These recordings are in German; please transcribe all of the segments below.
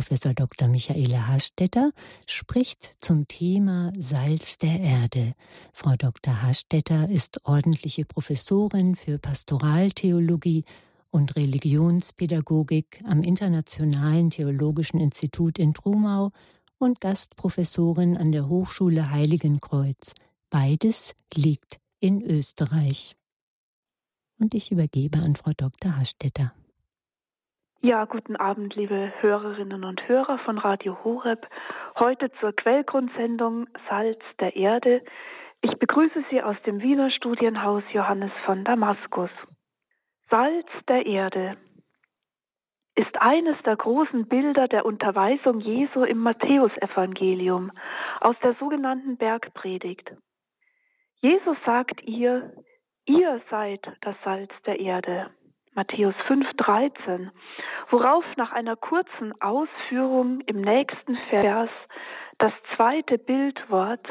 Professor Dr. Michaela Hastetter spricht zum Thema Salz der Erde. Frau Dr. Hastetter ist ordentliche Professorin für Pastoraltheologie und Religionspädagogik am Internationalen Theologischen Institut in Trumau und Gastprofessorin an der Hochschule Heiligenkreuz. Beides liegt in Österreich. Und ich übergebe an Frau Dr. Hastetter. Ja, guten Abend, liebe Hörerinnen und Hörer von Radio Horeb. Heute zur Quellgrundsendung Salz der Erde. Ich begrüße Sie aus dem Wiener Studienhaus Johannes von Damaskus. Salz der Erde ist eines der großen Bilder der Unterweisung Jesu im Matthäusevangelium aus der sogenannten Bergpredigt. Jesus sagt ihr, ihr seid das Salz der Erde. Matthäus 5,13, worauf nach einer kurzen Ausführung im nächsten Vers das zweite Bildwort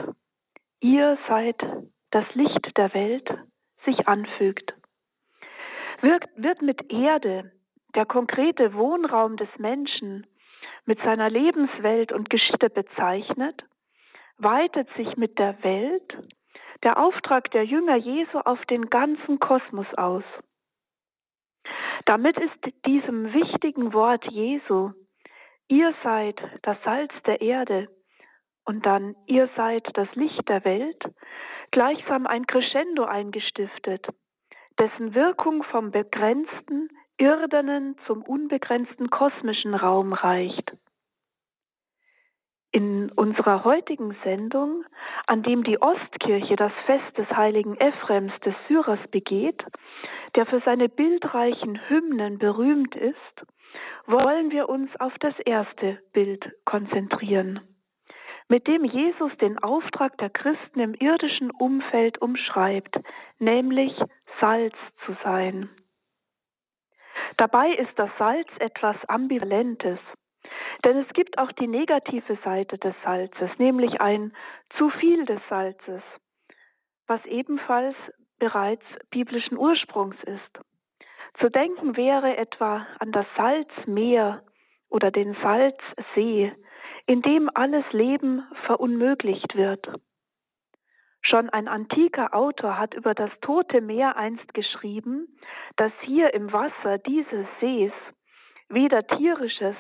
Ihr seid das Licht der Welt sich anfügt. Wird, wird mit Erde der konkrete Wohnraum des Menschen mit seiner Lebenswelt und Geschichte bezeichnet, weitet sich mit der Welt der Auftrag der Jünger Jesu auf den ganzen Kosmos aus. Damit ist diesem wichtigen Wort Jesu, ihr seid das Salz der Erde und dann ihr seid das Licht der Welt, gleichsam ein Crescendo eingestiftet, dessen Wirkung vom begrenzten, irdenen zum unbegrenzten kosmischen Raum reicht. In unserer heutigen Sendung, an dem die Ostkirche das Fest des heiligen Ephraims des Syrers begeht, der für seine bildreichen Hymnen berühmt ist, wollen wir uns auf das erste Bild konzentrieren, mit dem Jesus den Auftrag der Christen im irdischen Umfeld umschreibt, nämlich Salz zu sein. Dabei ist das Salz etwas Ambivalentes, denn es gibt auch die negative Seite des Salzes, nämlich ein zu viel des Salzes, was ebenfalls bereits biblischen Ursprungs ist. Zu denken wäre etwa an das Salzmeer oder den Salzsee, in dem alles Leben verunmöglicht wird. Schon ein antiker Autor hat über das Tote Meer einst geschrieben, dass hier im Wasser dieses Sees weder tierisches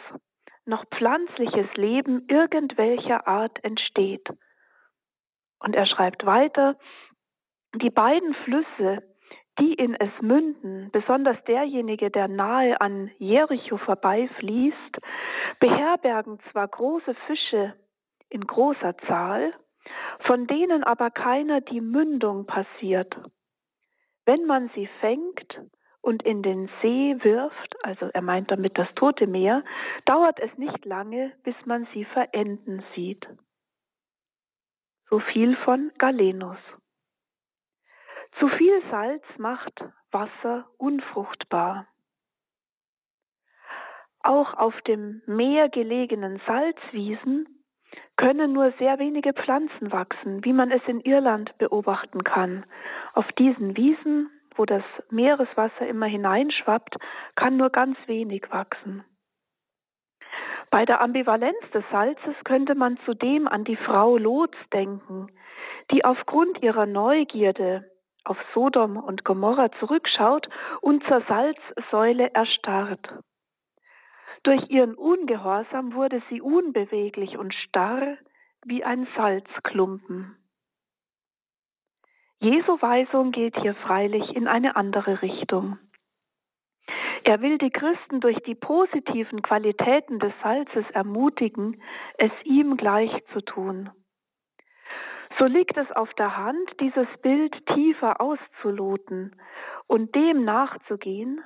noch pflanzliches Leben irgendwelcher Art entsteht. Und er schreibt weiter, die beiden Flüsse, die in es münden, besonders derjenige, der nahe an Jericho vorbeifließt, beherbergen zwar große Fische in großer Zahl, von denen aber keiner die Mündung passiert. Wenn man sie fängt und in den See wirft, also er meint damit das Tote Meer, dauert es nicht lange, bis man sie verenden sieht. So viel von Galenus. Zu viel Salz macht Wasser unfruchtbar. Auch auf dem Meer gelegenen Salzwiesen können nur sehr wenige Pflanzen wachsen, wie man es in Irland beobachten kann. Auf diesen Wiesen wo das Meereswasser immer hineinschwappt, kann nur ganz wenig wachsen. Bei der Ambivalenz des Salzes könnte man zudem an die Frau Lots denken, die aufgrund ihrer Neugierde auf Sodom und Gomorra zurückschaut und zur Salzsäule erstarrt. Durch ihren Ungehorsam wurde sie unbeweglich und starr wie ein Salzklumpen. Jesu Weisung geht hier freilich in eine andere Richtung. Er will die Christen durch die positiven Qualitäten des Salzes ermutigen, es ihm gleich zu tun. So liegt es auf der Hand, dieses Bild tiefer auszuloten und dem nachzugehen,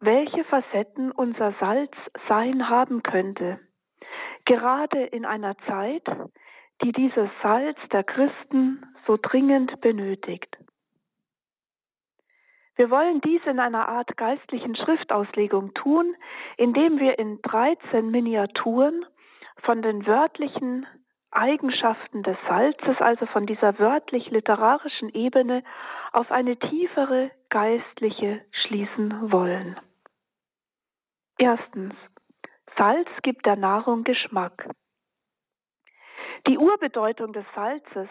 welche Facetten unser Salz sein haben könnte, gerade in einer Zeit, die dieses Salz der Christen so dringend benötigt. Wir wollen dies in einer Art geistlichen Schriftauslegung tun, indem wir in 13 Miniaturen von den wörtlichen Eigenschaften des Salzes, also von dieser wörtlich-literarischen Ebene, auf eine tiefere geistliche schließen wollen. Erstens, Salz gibt der Nahrung Geschmack. Die Urbedeutung des Salzes,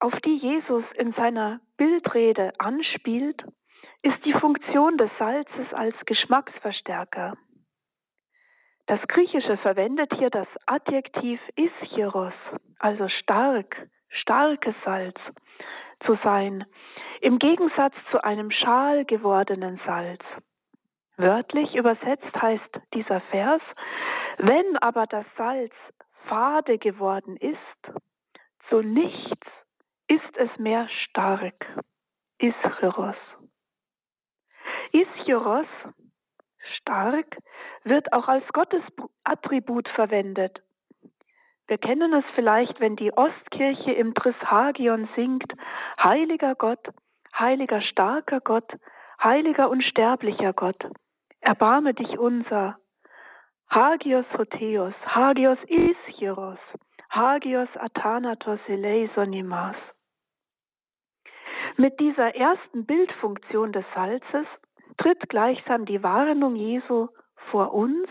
auf die Jesus in seiner Bildrede anspielt, ist die Funktion des Salzes als Geschmacksverstärker. Das Griechische verwendet hier das Adjektiv ischiros, also stark, starkes Salz zu sein, im Gegensatz zu einem schal gewordenen Salz. Wörtlich übersetzt heißt dieser Vers, wenn aber das Salz fade geworden ist, so nichts ist es mehr stark. Ischiros. Ischiros, stark, wird auch als Gottesattribut verwendet. Wir kennen es vielleicht, wenn die Ostkirche im Trishagion singt, Heiliger Gott, heiliger starker Gott, heiliger unsterblicher Gott, erbarme dich unser. Hagios Hotheos, Hagios Ischiros, Hagios Athanatos eleisonimas. Mit dieser ersten Bildfunktion des Salzes tritt gleichsam die Warnung Jesu vor uns,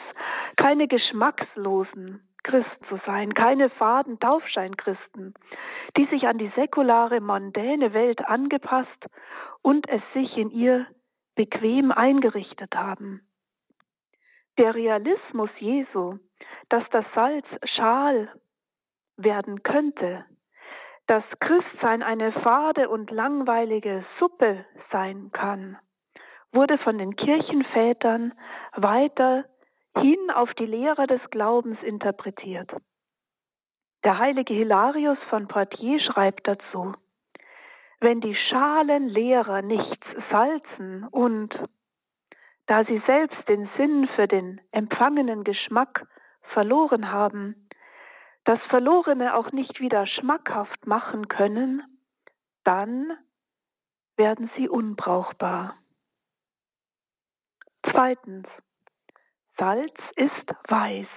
keine geschmackslosen Christen zu sein, keine faden Taufscheinchristen, die sich an die säkulare, mondäne Welt angepasst und es sich in ihr bequem eingerichtet haben. Der Realismus Jesu, dass das Salz schal werden könnte, dass Christsein eine fade und langweilige Suppe sein kann, wurde von den Kirchenvätern weiter hin auf die Lehre des Glaubens interpretiert. Der heilige Hilarius von Poitiers schreibt dazu, wenn die Schalenlehrer nichts salzen und, da sie selbst den Sinn für den empfangenen Geschmack verloren haben, das Verlorene auch nicht wieder schmackhaft machen können, dann werden sie unbrauchbar. Zweitens. Salz ist weiß.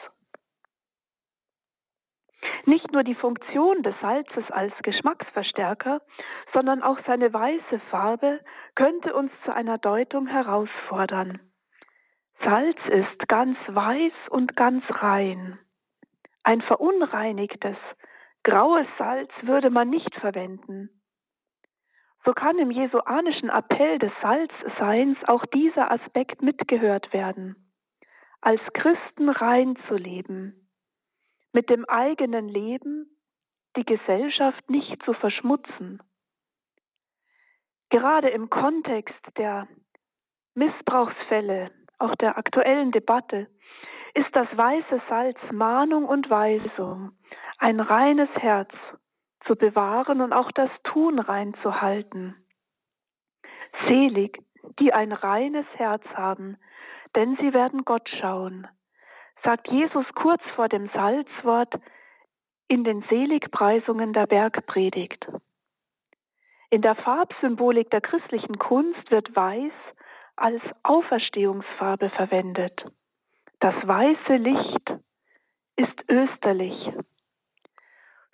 Nicht nur die Funktion des Salzes als Geschmacksverstärker, sondern auch seine weiße Farbe könnte uns zu einer Deutung herausfordern. Salz ist ganz weiß und ganz rein. Ein verunreinigtes, graues Salz würde man nicht verwenden. So kann im jesuanischen Appell des Salzseins auch dieser Aspekt mitgehört werden als Christen rein zu leben, mit dem eigenen Leben die Gesellschaft nicht zu verschmutzen. Gerade im Kontext der Missbrauchsfälle, auch der aktuellen Debatte, ist das weiße Salz Mahnung und Weisung, ein reines Herz zu bewahren und auch das Tun rein zu halten. Selig, die ein reines Herz haben, denn sie werden Gott schauen, sagt Jesus kurz vor dem Salzwort in den Seligpreisungen der Bergpredigt. In der Farbsymbolik der christlichen Kunst wird Weiß als Auferstehungsfarbe verwendet. Das weiße Licht ist österlich.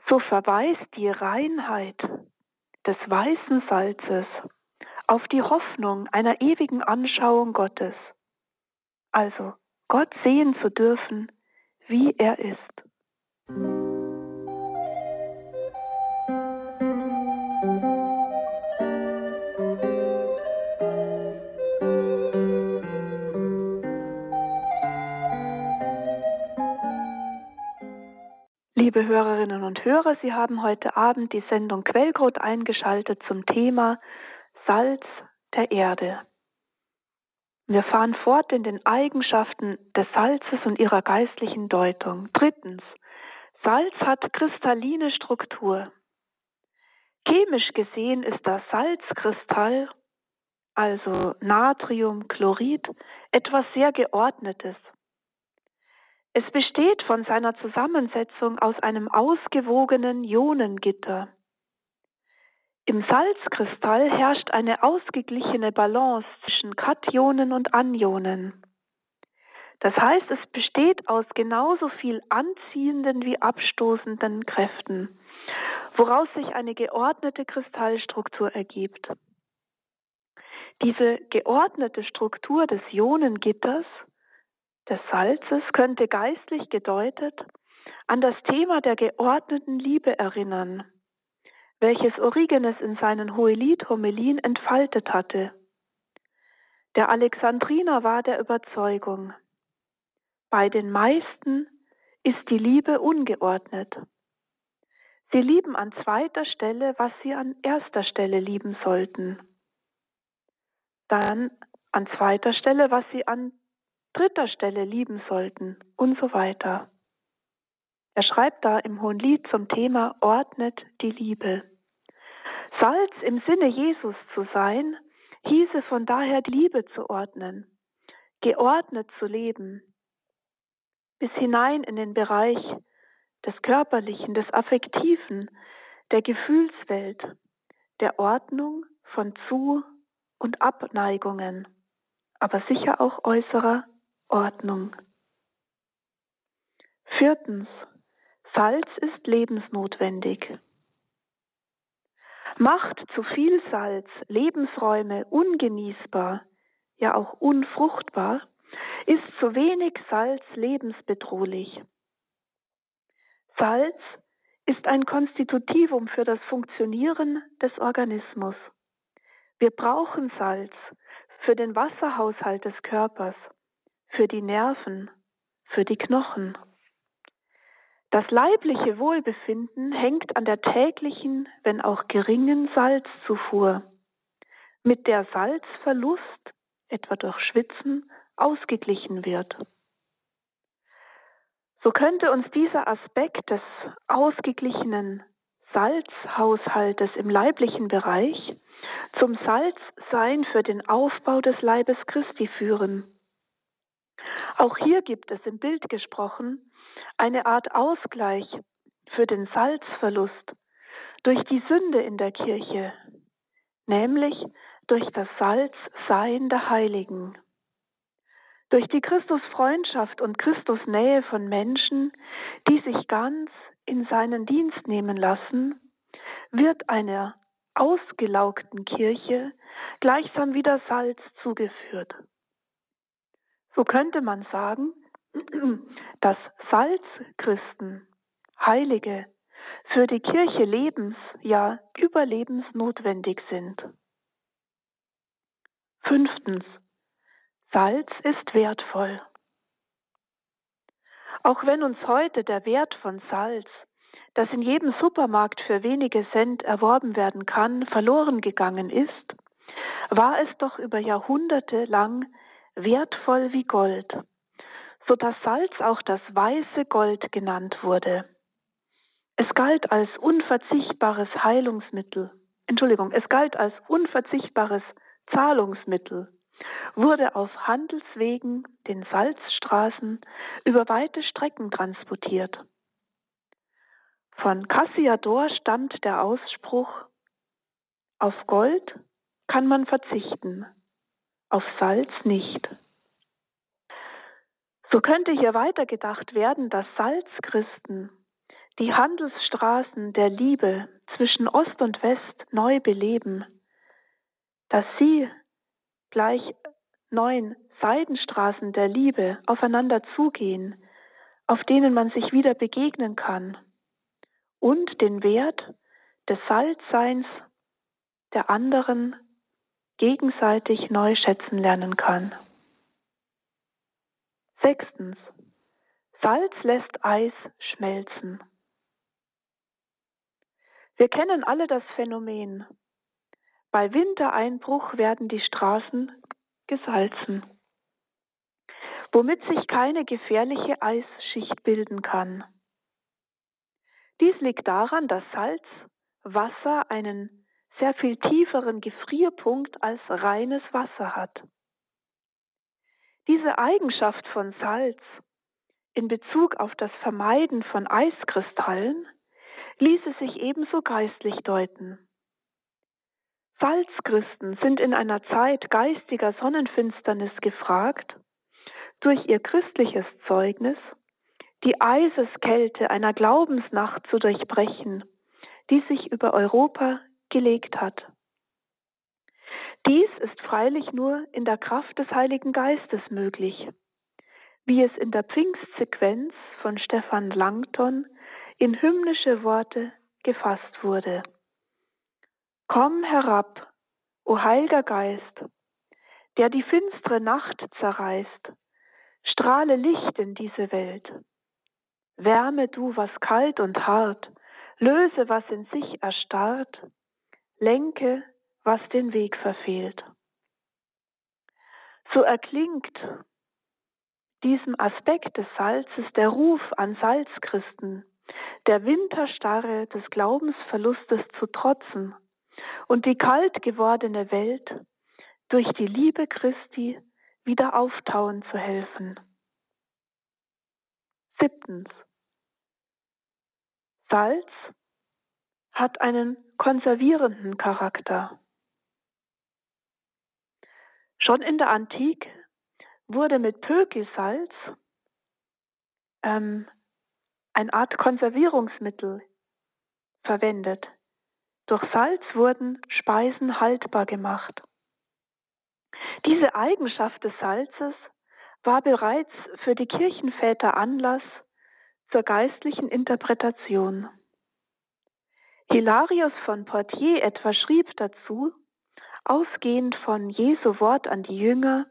So verweist die Reinheit des weißen Salzes auf die Hoffnung einer ewigen Anschauung Gottes also Gott sehen zu dürfen, wie er ist. Liebe Hörerinnen und Hörer, Sie haben heute Abend die Sendung Quellcode eingeschaltet zum Thema Salz der Erde. Wir fahren fort in den Eigenschaften des Salzes und ihrer geistlichen Deutung. Drittens, Salz hat kristalline Struktur. Chemisch gesehen ist das Salzkristall, also Natriumchlorid, etwas sehr Geordnetes. Es besteht von seiner Zusammensetzung aus einem ausgewogenen Ionengitter. Im Salzkristall herrscht eine ausgeglichene Balance zwischen Kationen und Anionen. Das heißt, es besteht aus genauso viel anziehenden wie abstoßenden Kräften, woraus sich eine geordnete Kristallstruktur ergibt. Diese geordnete Struktur des Ionengitters des Salzes könnte geistlich gedeutet an das Thema der geordneten Liebe erinnern, welches Origenes in seinen Hohelied-Homelien entfaltet hatte. Der Alexandriner war der Überzeugung, bei den meisten ist die Liebe ungeordnet. Sie lieben an zweiter Stelle, was sie an erster Stelle lieben sollten. Dann an zweiter Stelle, was sie an dritter Stelle lieben sollten und so weiter. Er schreibt da im Hohen Lied zum Thema ordnet die Liebe. Salz im Sinne Jesus zu sein, hieße von daher die Liebe zu ordnen, geordnet zu leben, bis hinein in den Bereich des Körperlichen, des Affektiven, der Gefühlswelt, der Ordnung von Zu- und Abneigungen, aber sicher auch äußerer Ordnung. Viertens. Salz ist lebensnotwendig. Macht zu viel Salz Lebensräume ungenießbar, ja auch unfruchtbar, ist zu wenig Salz lebensbedrohlich. Salz ist ein Konstitutivum für das Funktionieren des Organismus. Wir brauchen Salz für den Wasserhaushalt des Körpers, für die Nerven, für die Knochen. Das leibliche Wohlbefinden hängt an der täglichen, wenn auch geringen Salzzufuhr, mit der Salzverlust, etwa durch Schwitzen, ausgeglichen wird. So könnte uns dieser Aspekt des ausgeglichenen Salzhaushaltes im leiblichen Bereich zum Salzsein für den Aufbau des Leibes Christi führen. Auch hier gibt es im Bild gesprochen eine Art Ausgleich für den Salzverlust durch die Sünde in der Kirche, nämlich durch das Salzsein der Heiligen. Durch die Christusfreundschaft und Christusnähe von Menschen, die sich ganz in seinen Dienst nehmen lassen, wird einer ausgelaugten Kirche gleichsam wieder Salz zugeführt. So könnte man sagen, dass Salzchristen, Heilige, für die Kirche lebens, ja überlebensnotwendig sind. Fünftens. Salz ist wertvoll. Auch wenn uns heute der Wert von Salz, das in jedem Supermarkt für wenige Cent erworben werden kann, verloren gegangen ist, war es doch über Jahrhunderte lang wertvoll wie Gold, so dass Salz auch das weiße Gold genannt wurde. Es galt als unverzichtbares Heilungsmittel, Entschuldigung, es galt als unverzichtbares Zahlungsmittel, wurde auf Handelswegen, den Salzstraßen, über weite Strecken transportiert. Von Cassiador stammt der Ausspruch, auf Gold kann man verzichten, auf Salz nicht. So könnte hier weitergedacht werden, dass Salzchristen die Handelsstraßen der Liebe zwischen Ost und West neu beleben, dass sie gleich neun Seidenstraßen der Liebe aufeinander zugehen, auf denen man sich wieder begegnen kann und den Wert des Salzseins der anderen gegenseitig neu schätzen lernen kann. Sechstens. Salz lässt Eis schmelzen. Wir kennen alle das Phänomen. Bei Wintereinbruch werden die Straßen gesalzen, womit sich keine gefährliche Eisschicht bilden kann. Dies liegt daran, dass Salz Wasser einen sehr viel tieferen Gefrierpunkt als reines Wasser hat. Diese Eigenschaft von Salz in Bezug auf das Vermeiden von Eiskristallen ließe sich ebenso geistlich deuten. Salzchristen sind in einer Zeit geistiger Sonnenfinsternis gefragt, durch ihr christliches Zeugnis die Eiseskälte einer Glaubensnacht zu durchbrechen, die sich über Europa gelegt hat. Dies ist freilich nur in der Kraft des Heiligen Geistes möglich, wie es in der Pfingstsequenz von Stefan Langton in hymnische Worte gefasst wurde. Komm herab, o Heiliger Geist, der die finstere Nacht zerreißt, strahle Licht in diese Welt. Wärme du, was kalt und hart, löse, was in sich erstarrt, lenke, was den Weg verfehlt. So erklingt diesem Aspekt des Salzes der Ruf an Salzchristen, der Winterstarre des Glaubensverlustes zu trotzen und die kalt gewordene Welt durch die Liebe Christi wieder auftauen zu helfen. Siebtens. Salz hat einen konservierenden Charakter. Schon in der Antike wurde mit Pökelsalz ähm, eine Art Konservierungsmittel verwendet. Durch Salz wurden Speisen haltbar gemacht. Diese Eigenschaft des Salzes war bereits für die Kirchenväter Anlass zur geistlichen Interpretation. Hilarius von Portier etwa schrieb dazu, ausgehend von Jesu Wort an die Jünger,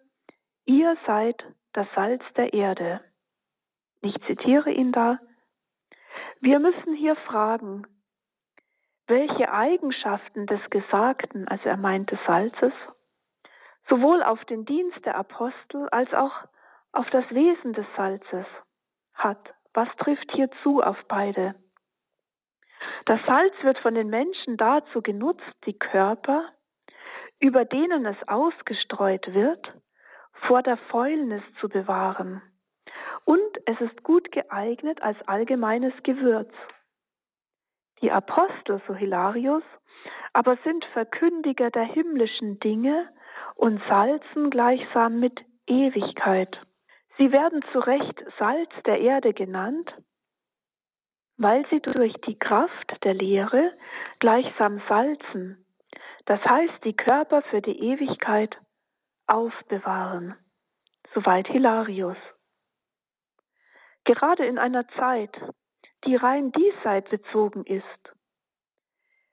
ihr seid das Salz der Erde. Ich zitiere ihn da. Wir müssen hier fragen, welche Eigenschaften des Gesagten, also er meinte Salzes, sowohl auf den Dienst der Apostel als auch auf das Wesen des Salzes hat. Was trifft hier zu auf beide? Das Salz wird von den Menschen dazu genutzt, die Körper, über denen es ausgestreut wird, vor der Fäulnis zu bewahren. Und es ist gut geeignet als allgemeines Gewürz. Die Apostel, so Hilarius, aber sind Verkündiger der himmlischen Dinge und salzen gleichsam mit Ewigkeit. Sie werden zu Recht Salz der Erde genannt, weil sie durch die Kraft der Lehre gleichsam salzen, das heißt die Körper für die Ewigkeit aufbewahren. Soweit Hilarius. Gerade in einer Zeit, die rein diesseits bezogen ist,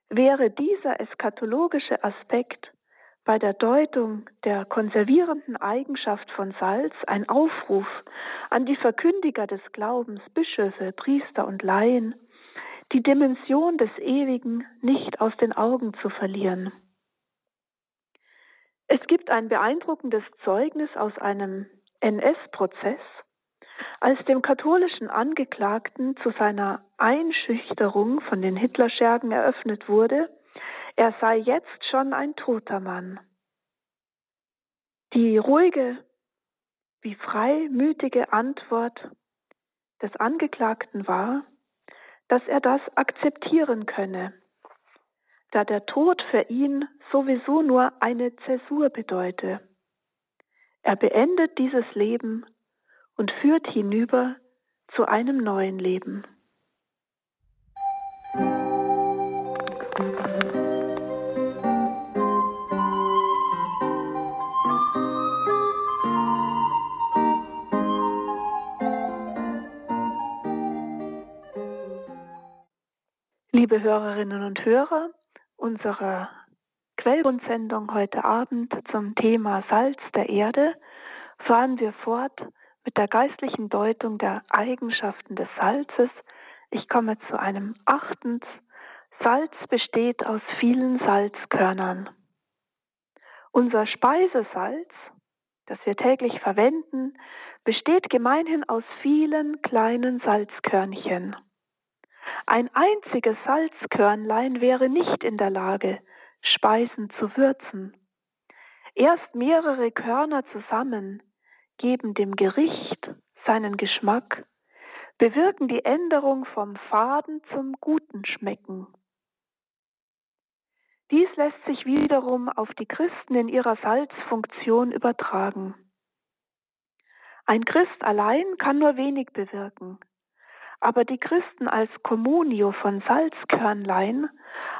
wäre dieser eschatologische Aspekt bei der Deutung der konservierenden Eigenschaft von Salz ein Aufruf an die Verkündiger des Glaubens, Bischöfe, Priester und Laien, die Dimension des Ewigen nicht aus den Augen zu verlieren. Es gibt ein beeindruckendes Zeugnis aus einem NS-Prozess, als dem katholischen Angeklagten zu seiner Einschüchterung von den Hitlerschergen eröffnet wurde, er sei jetzt schon ein toter Mann. Die ruhige, wie freimütige Antwort des Angeklagten war, dass er das akzeptieren könne, da der Tod für ihn sowieso nur eine Zäsur bedeute. Er beendet dieses Leben und führt hinüber zu einem neuen Leben. Liebe Hörerinnen und Hörer unserer Quellgrundsendung heute Abend zum Thema Salz der Erde fahren wir fort mit der geistlichen Deutung der Eigenschaften des Salzes. Ich komme zu einem achtens. Salz besteht aus vielen Salzkörnern. Unser Speisesalz, das wir täglich verwenden, besteht gemeinhin aus vielen kleinen Salzkörnchen. Ein einziges Salzkörnlein wäre nicht in der Lage, Speisen zu würzen. Erst mehrere Körner zusammen geben dem Gericht seinen Geschmack, bewirken die Änderung vom Faden zum guten Schmecken. Dies lässt sich wiederum auf die Christen in ihrer Salzfunktion übertragen. Ein Christ allein kann nur wenig bewirken. Aber die Christen als Communio von Salzkörnlein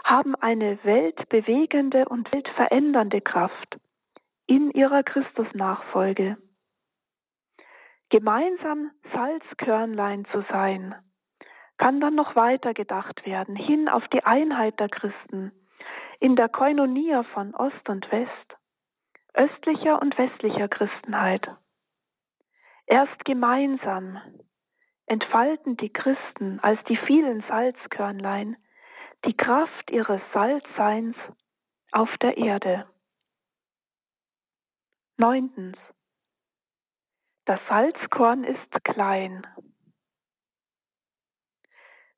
haben eine weltbewegende und weltverändernde Kraft in ihrer Christusnachfolge. Gemeinsam Salzkörnlein zu sein, kann dann noch weiter gedacht werden, hin auf die Einheit der Christen, in der Koinonia von Ost und West, östlicher und westlicher Christenheit. Erst gemeinsam entfalten die Christen als die vielen Salzkörnlein die Kraft ihres Salzseins auf der Erde. Neuntens. Das Salzkorn ist klein.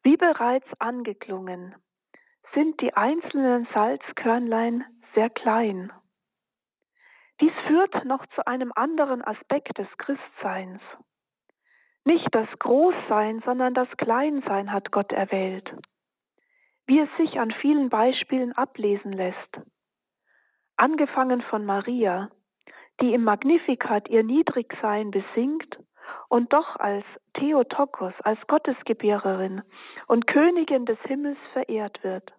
Wie bereits angeklungen, sind die einzelnen Salzkörnlein sehr klein. Dies führt noch zu einem anderen Aspekt des Christseins. Nicht das Großsein, sondern das Kleinsein hat Gott erwählt, wie es sich an vielen Beispielen ablesen lässt. Angefangen von Maria, die im Magnificat ihr Niedrigsein besingt und doch als Theotokos, als Gottesgebärerin und Königin des Himmels verehrt wird.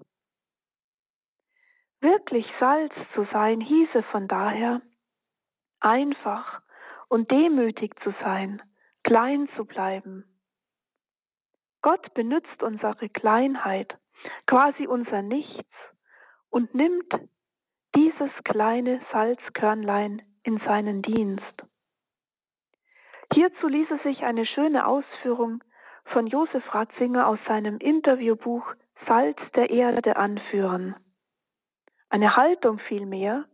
Wirklich Salz zu sein hieße von daher, einfach und demütig zu sein, klein zu bleiben. Gott benützt unsere Kleinheit, quasi unser Nichts, und nimmt dieses kleine Salzkörnlein in seinen Dienst. Hierzu ließe sich eine schöne Ausführung von Josef Ratzinger aus seinem Interviewbuch Salz der Erde anführen. Eine Haltung vielmehr,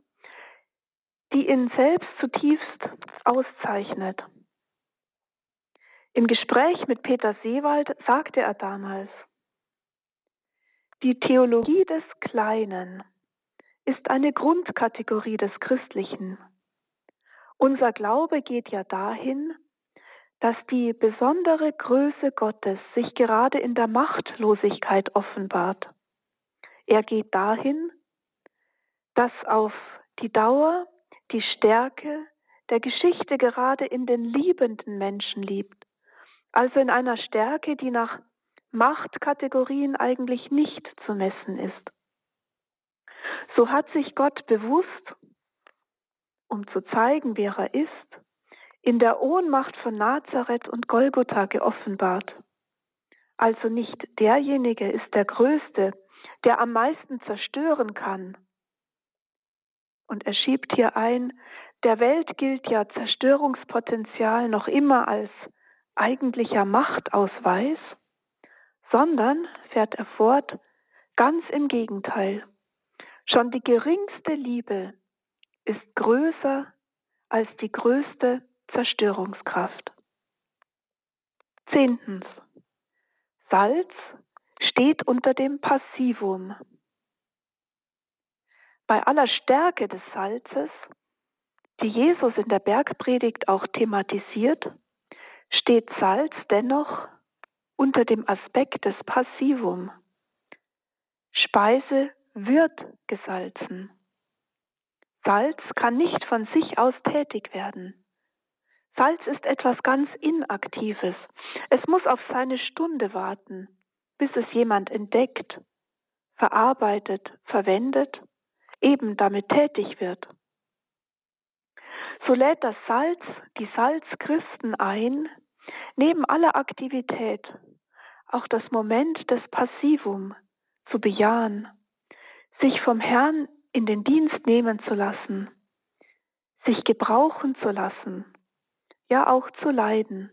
die ihn selbst zutiefst auszeichnet. Im Gespräch mit Peter Seewald sagte er damals, die Theologie des Kleinen ist eine Grundkategorie des Christlichen. Unser Glaube geht ja dahin, dass die besondere Größe Gottes sich gerade in der Machtlosigkeit offenbart. Er geht dahin, dass auf die Dauer die Stärke der Geschichte gerade in den liebenden Menschen liegt, also in einer Stärke, die nach Machtkategorien eigentlich nicht zu messen ist. So hat sich Gott bewusst, um zu zeigen, wer er ist, in der Ohnmacht von Nazareth und Golgotha geoffenbart. Also nicht derjenige ist der Größte, der am meisten zerstören kann. Und er schiebt hier ein, der Welt gilt ja Zerstörungspotenzial noch immer als eigentlicher Machtausweis, sondern, fährt er fort, ganz im Gegenteil. Schon die geringste Liebe ist größer als die größte Zerstörungskraft. Zehntens. Salz steht unter dem Passivum. Bei aller Stärke des Salzes, die Jesus in der Bergpredigt auch thematisiert, steht Salz dennoch unter dem Aspekt des Passivum. Speise wird gesalzen. Salz kann nicht von sich aus tätig werden. Salz ist etwas ganz Inaktives. Es muss auf seine Stunde warten, bis es jemand entdeckt, verarbeitet, verwendet, eben damit tätig wird. So lädt das Salz die Salzchristen ein, neben aller Aktivität auch das Moment des Passivum zu bejahen, sich vom Herrn in den Dienst nehmen zu lassen, sich gebrauchen zu lassen, ja auch zu leiden,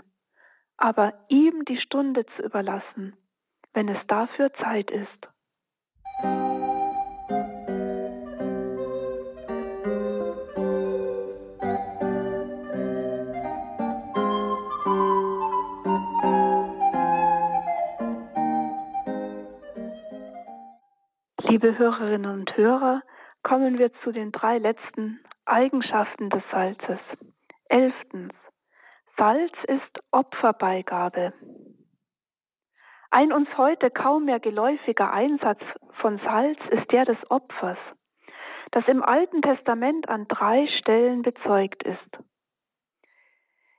aber ihm die Stunde zu überlassen, wenn es dafür Zeit ist. Liebe Hörerinnen und Hörer, kommen wir zu den drei letzten Eigenschaften des Salzes. Elftens. Salz ist Opferbeigabe. Ein uns heute kaum mehr geläufiger Einsatz von Salz ist der des Opfers, das im Alten Testament an drei Stellen bezeugt ist.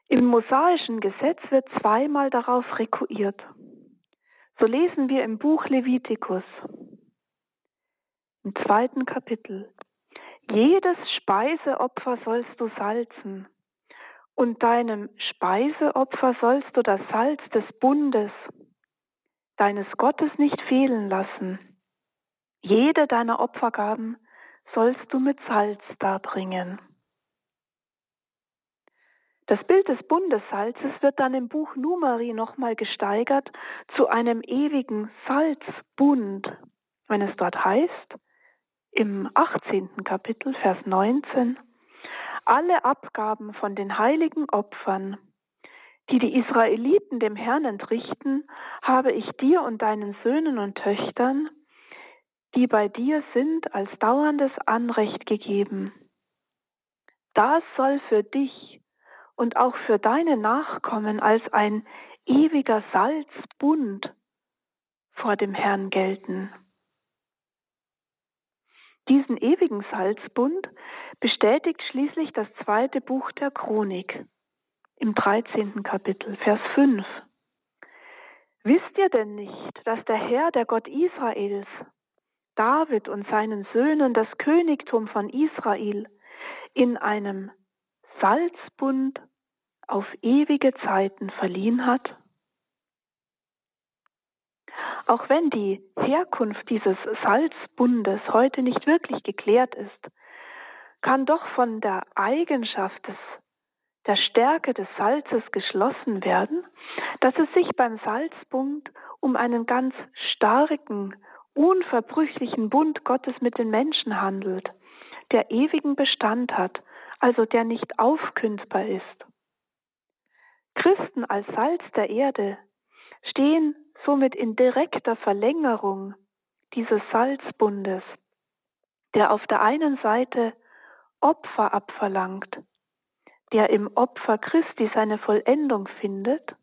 Im mosaischen Gesetz wird zweimal darauf rekurriert. So lesen wir im Buch Levitikus im zweiten Kapitel. Jedes Speiseopfer sollst du salzen Und deinem Speiseopfer sollst du das Salz des Bundes, deines Gottes nicht fehlen lassen. Jede deiner Opfergaben sollst du mit Salz darbringen. Das Bild des Bundessalzes wird dann im Buch Numeri nochmal gesteigert zu einem ewigen Salzbund, wenn es dort heißt, im 18. Kapitel, Vers 19, alle Abgaben von den heiligen Opfern, die die Israeliten dem Herrn entrichten, habe ich dir und deinen Söhnen und Töchtern, die bei dir sind, als dauerndes Anrecht gegeben. Das soll für dich und auch für deine Nachkommen als ein ewiger Salzbund vor dem Herrn gelten. Diesen ewigen Salzbund bestätigt schließlich das zweite Buch der Chronik im 13. Kapitel, Vers 5. Wisst ihr denn nicht, dass der Herr, der Gott Israels, David und seinen Söhnen das Königtum von Israel in einem Salzbund auf ewige Zeiten verliehen hat? Auch wenn die Herkunft dieses Salzbundes heute nicht wirklich geklärt ist, kann doch von der Eigenschaft des, der Stärke des Salzes geschlossen werden, dass es sich beim Salzbund um einen ganz starken, unverbrüchlichen Bund Gottes mit den Menschen handelt, der ewigen Bestand hat, also der nicht aufkündbar ist. Christen als Salz der Erde stehen somit in direkter Verlängerung dieses Salzbundes, der auf der einen Seite Opfer abverlangt, der im Opfer Christi seine Vollendung findet,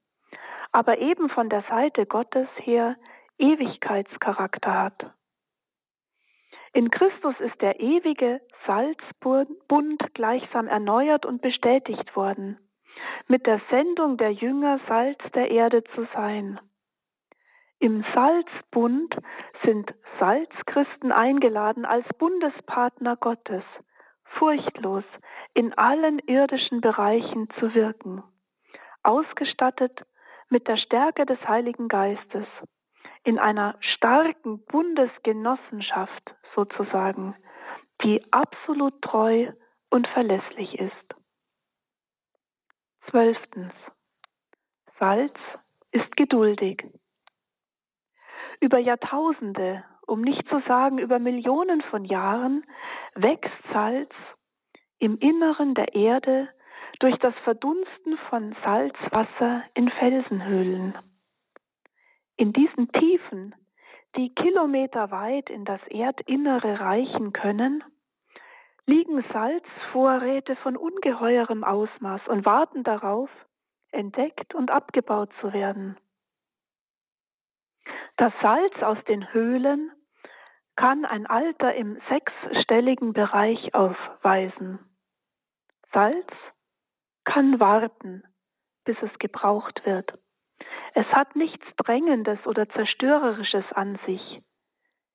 aber eben von der Seite Gottes her Ewigkeitscharakter hat. In Christus ist der ewige Salzbund gleichsam erneuert und bestätigt worden mit der Sendung der Jünger Salz der Erde zu sein. Im Salzbund sind Salzchristen eingeladen, als Bundespartner Gottes furchtlos in allen irdischen Bereichen zu wirken, ausgestattet mit der Stärke des Heiligen Geistes, in einer starken Bundesgenossenschaft sozusagen, die absolut treu und verlässlich ist. Zwölftens. Salz ist geduldig. Über Jahrtausende, um nicht zu sagen über Millionen von Jahren, wächst Salz im Inneren der Erde durch das Verdunsten von Salzwasser in Felsenhöhlen. In diesen Tiefen, die kilometerweit in das Erdinnere reichen können, liegen Salzvorräte von ungeheurem Ausmaß und warten darauf, entdeckt und abgebaut zu werden. Das Salz aus den Höhlen kann ein Alter im sechsstelligen Bereich aufweisen. Salz kann warten, bis es gebraucht wird. Es hat nichts Drängendes oder Zerstörerisches an sich.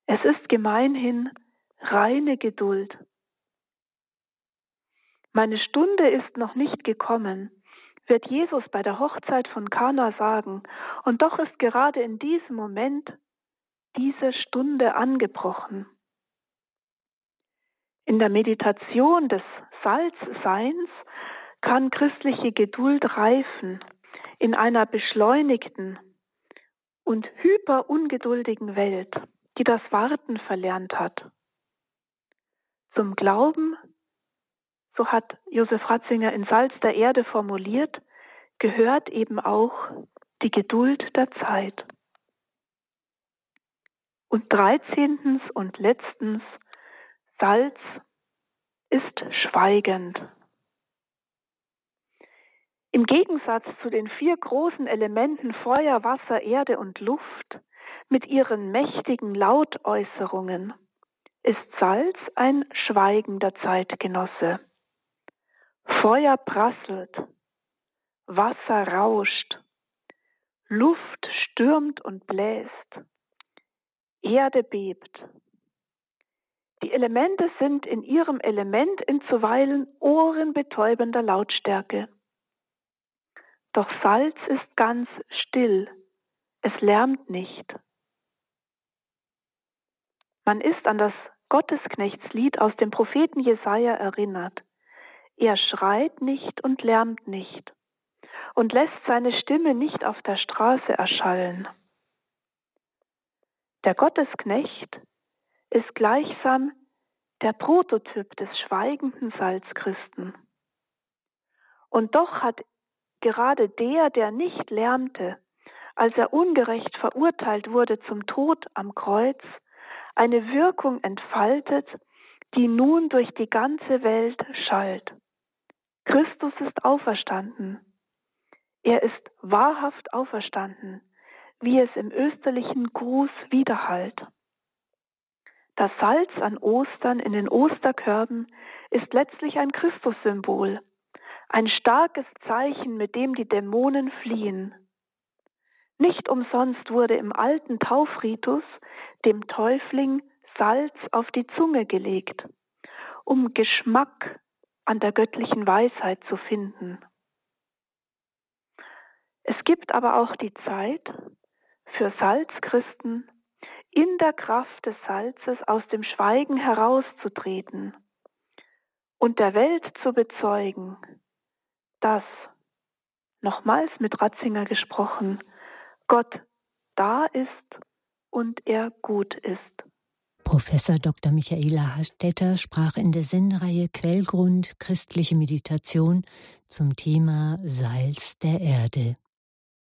Es ist gemeinhin reine Geduld. Meine Stunde ist noch nicht gekommen, wird Jesus bei der Hochzeit von Kana sagen, und doch ist gerade in diesem Moment diese Stunde angebrochen. In der Meditation des Salzseins kann christliche Geduld reifen in einer beschleunigten und hyperungeduldigen Welt, die das Warten verlernt hat. Zum Glauben so hat Josef Ratzinger in Salz der Erde formuliert, gehört eben auch die Geduld der Zeit. Und dreizehntens und letztens, Salz ist schweigend. Im Gegensatz zu den vier großen Elementen Feuer, Wasser, Erde und Luft mit ihren mächtigen Lautäußerungen ist Salz ein schweigender Zeitgenosse. Feuer prasselt, Wasser rauscht, Luft stürmt und bläst, Erde bebt. Die Elemente sind in ihrem Element in zuweilen ohrenbetäubender Lautstärke. Doch Salz ist ganz still, es lärmt nicht. Man ist an das Gottesknechtslied aus dem Propheten Jesaja erinnert. Er schreit nicht und lärmt nicht und lässt seine Stimme nicht auf der Straße erschallen. Der Gottesknecht ist gleichsam der Prototyp des schweigenden Salzchristen. Und doch hat gerade der, der nicht lärmte, als er ungerecht verurteilt wurde zum Tod am Kreuz, eine Wirkung entfaltet, die nun durch die ganze Welt schallt. Christus ist auferstanden. Er ist wahrhaft auferstanden, wie es im österlichen Gruß widerhallt. Das Salz an Ostern in den Osterkörben ist letztlich ein Christussymbol, ein starkes Zeichen, mit dem die Dämonen fliehen. Nicht umsonst wurde im alten Taufritus dem Täufling Salz auf die Zunge gelegt, um Geschmack an der göttlichen Weisheit zu finden. Es gibt aber auch die Zeit für Salzchristen, in der Kraft des Salzes aus dem Schweigen herauszutreten und der Welt zu bezeugen, dass, nochmals mit Ratzinger gesprochen, Gott da ist und er gut ist. Professor Dr. Michaela Hastetter sprach in der Sendereihe Quellgrund christliche Meditation zum Thema Salz der Erde.